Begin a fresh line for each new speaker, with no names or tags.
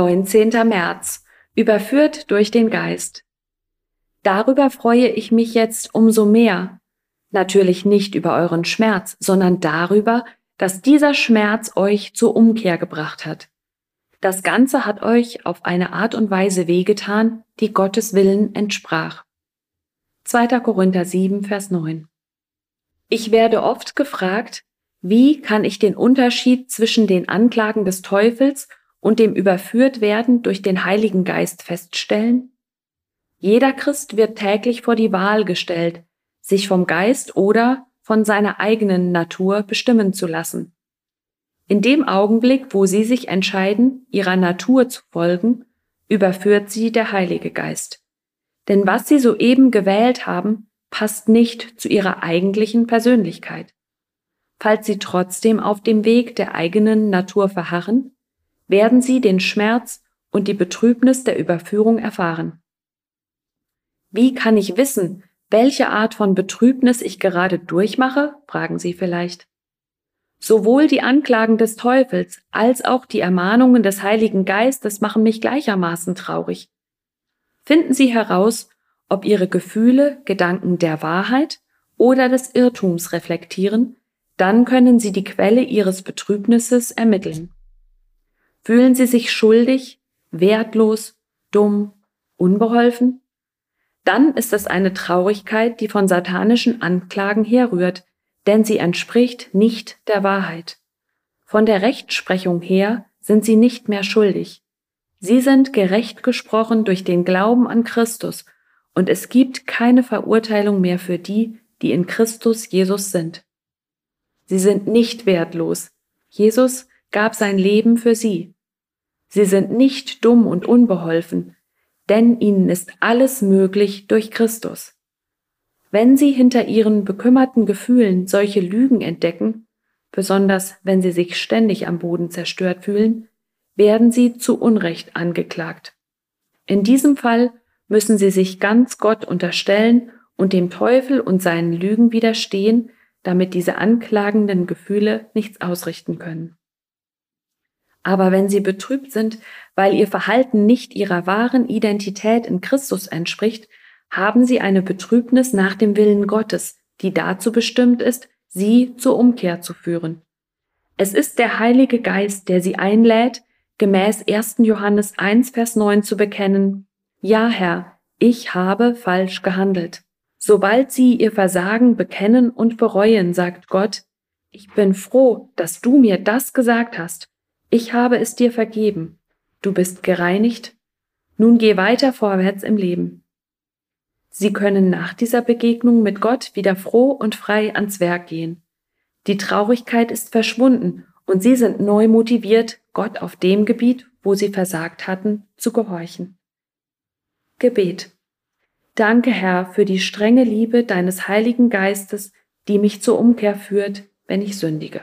19. März. Überführt durch den Geist. Darüber freue ich mich jetzt umso mehr. Natürlich nicht über euren Schmerz, sondern darüber, dass dieser Schmerz euch zur Umkehr gebracht hat. Das Ganze hat euch auf eine Art und Weise wehgetan, die Gottes Willen entsprach. 2. Korinther 7, Vers 9. Ich werde oft gefragt, wie kann ich den Unterschied zwischen den Anklagen des Teufels und dem Überführtwerden durch den Heiligen Geist feststellen? Jeder Christ wird täglich vor die Wahl gestellt, sich vom Geist oder von seiner eigenen Natur bestimmen zu lassen. In dem Augenblick, wo sie sich entscheiden, ihrer Natur zu folgen, überführt sie der Heilige Geist. Denn was sie soeben gewählt haben, passt nicht zu ihrer eigentlichen Persönlichkeit. Falls sie trotzdem auf dem Weg der eigenen Natur verharren, werden sie den Schmerz und die Betrübnis der Überführung erfahren. Wie kann ich wissen, welche Art von Betrübnis ich gerade durchmache? fragen Sie vielleicht. Sowohl die Anklagen des Teufels als auch die Ermahnungen des Heiligen Geistes machen mich gleichermaßen traurig. Finden Sie heraus, ob Ihre Gefühle Gedanken der Wahrheit oder des Irrtums reflektieren, dann können Sie die Quelle Ihres Betrübnisses ermitteln. Fühlen Sie sich schuldig, wertlos, dumm, unbeholfen? Dann ist es eine Traurigkeit, die von satanischen Anklagen herrührt, denn sie entspricht nicht der Wahrheit. Von der Rechtsprechung her sind sie nicht mehr schuldig. Sie sind gerecht gesprochen durch den Glauben an Christus, und es gibt keine Verurteilung mehr für die, die in Christus Jesus sind. Sie sind nicht wertlos. Jesus gab sein Leben für sie. Sie sind nicht dumm und unbeholfen, denn ihnen ist alles möglich durch Christus. Wenn sie hinter ihren bekümmerten Gefühlen solche Lügen entdecken, besonders wenn sie sich ständig am Boden zerstört fühlen, werden sie zu Unrecht angeklagt. In diesem Fall müssen sie sich ganz Gott unterstellen und dem Teufel und seinen Lügen widerstehen, damit diese anklagenden Gefühle nichts ausrichten können. Aber wenn sie betrübt sind, weil ihr Verhalten nicht ihrer wahren Identität in Christus entspricht, haben sie eine Betrübnis nach dem Willen Gottes, die dazu bestimmt ist, sie zur Umkehr zu führen. Es ist der Heilige Geist, der sie einlädt, gemäß 1. Johannes 1, Vers 9 zu bekennen, Ja, Herr, ich habe falsch gehandelt. Sobald sie ihr Versagen bekennen und bereuen, sagt Gott, ich bin froh, dass du mir das gesagt hast. Ich habe es dir vergeben. Du bist gereinigt. Nun geh weiter vorwärts im Leben. Sie können nach dieser Begegnung mit Gott wieder froh und frei ans Werk gehen. Die Traurigkeit ist verschwunden und sie sind neu motiviert, Gott auf dem Gebiet, wo sie versagt hatten, zu gehorchen. Gebet. Danke, Herr, für die strenge Liebe deines Heiligen Geistes, die mich zur Umkehr führt, wenn ich sündige.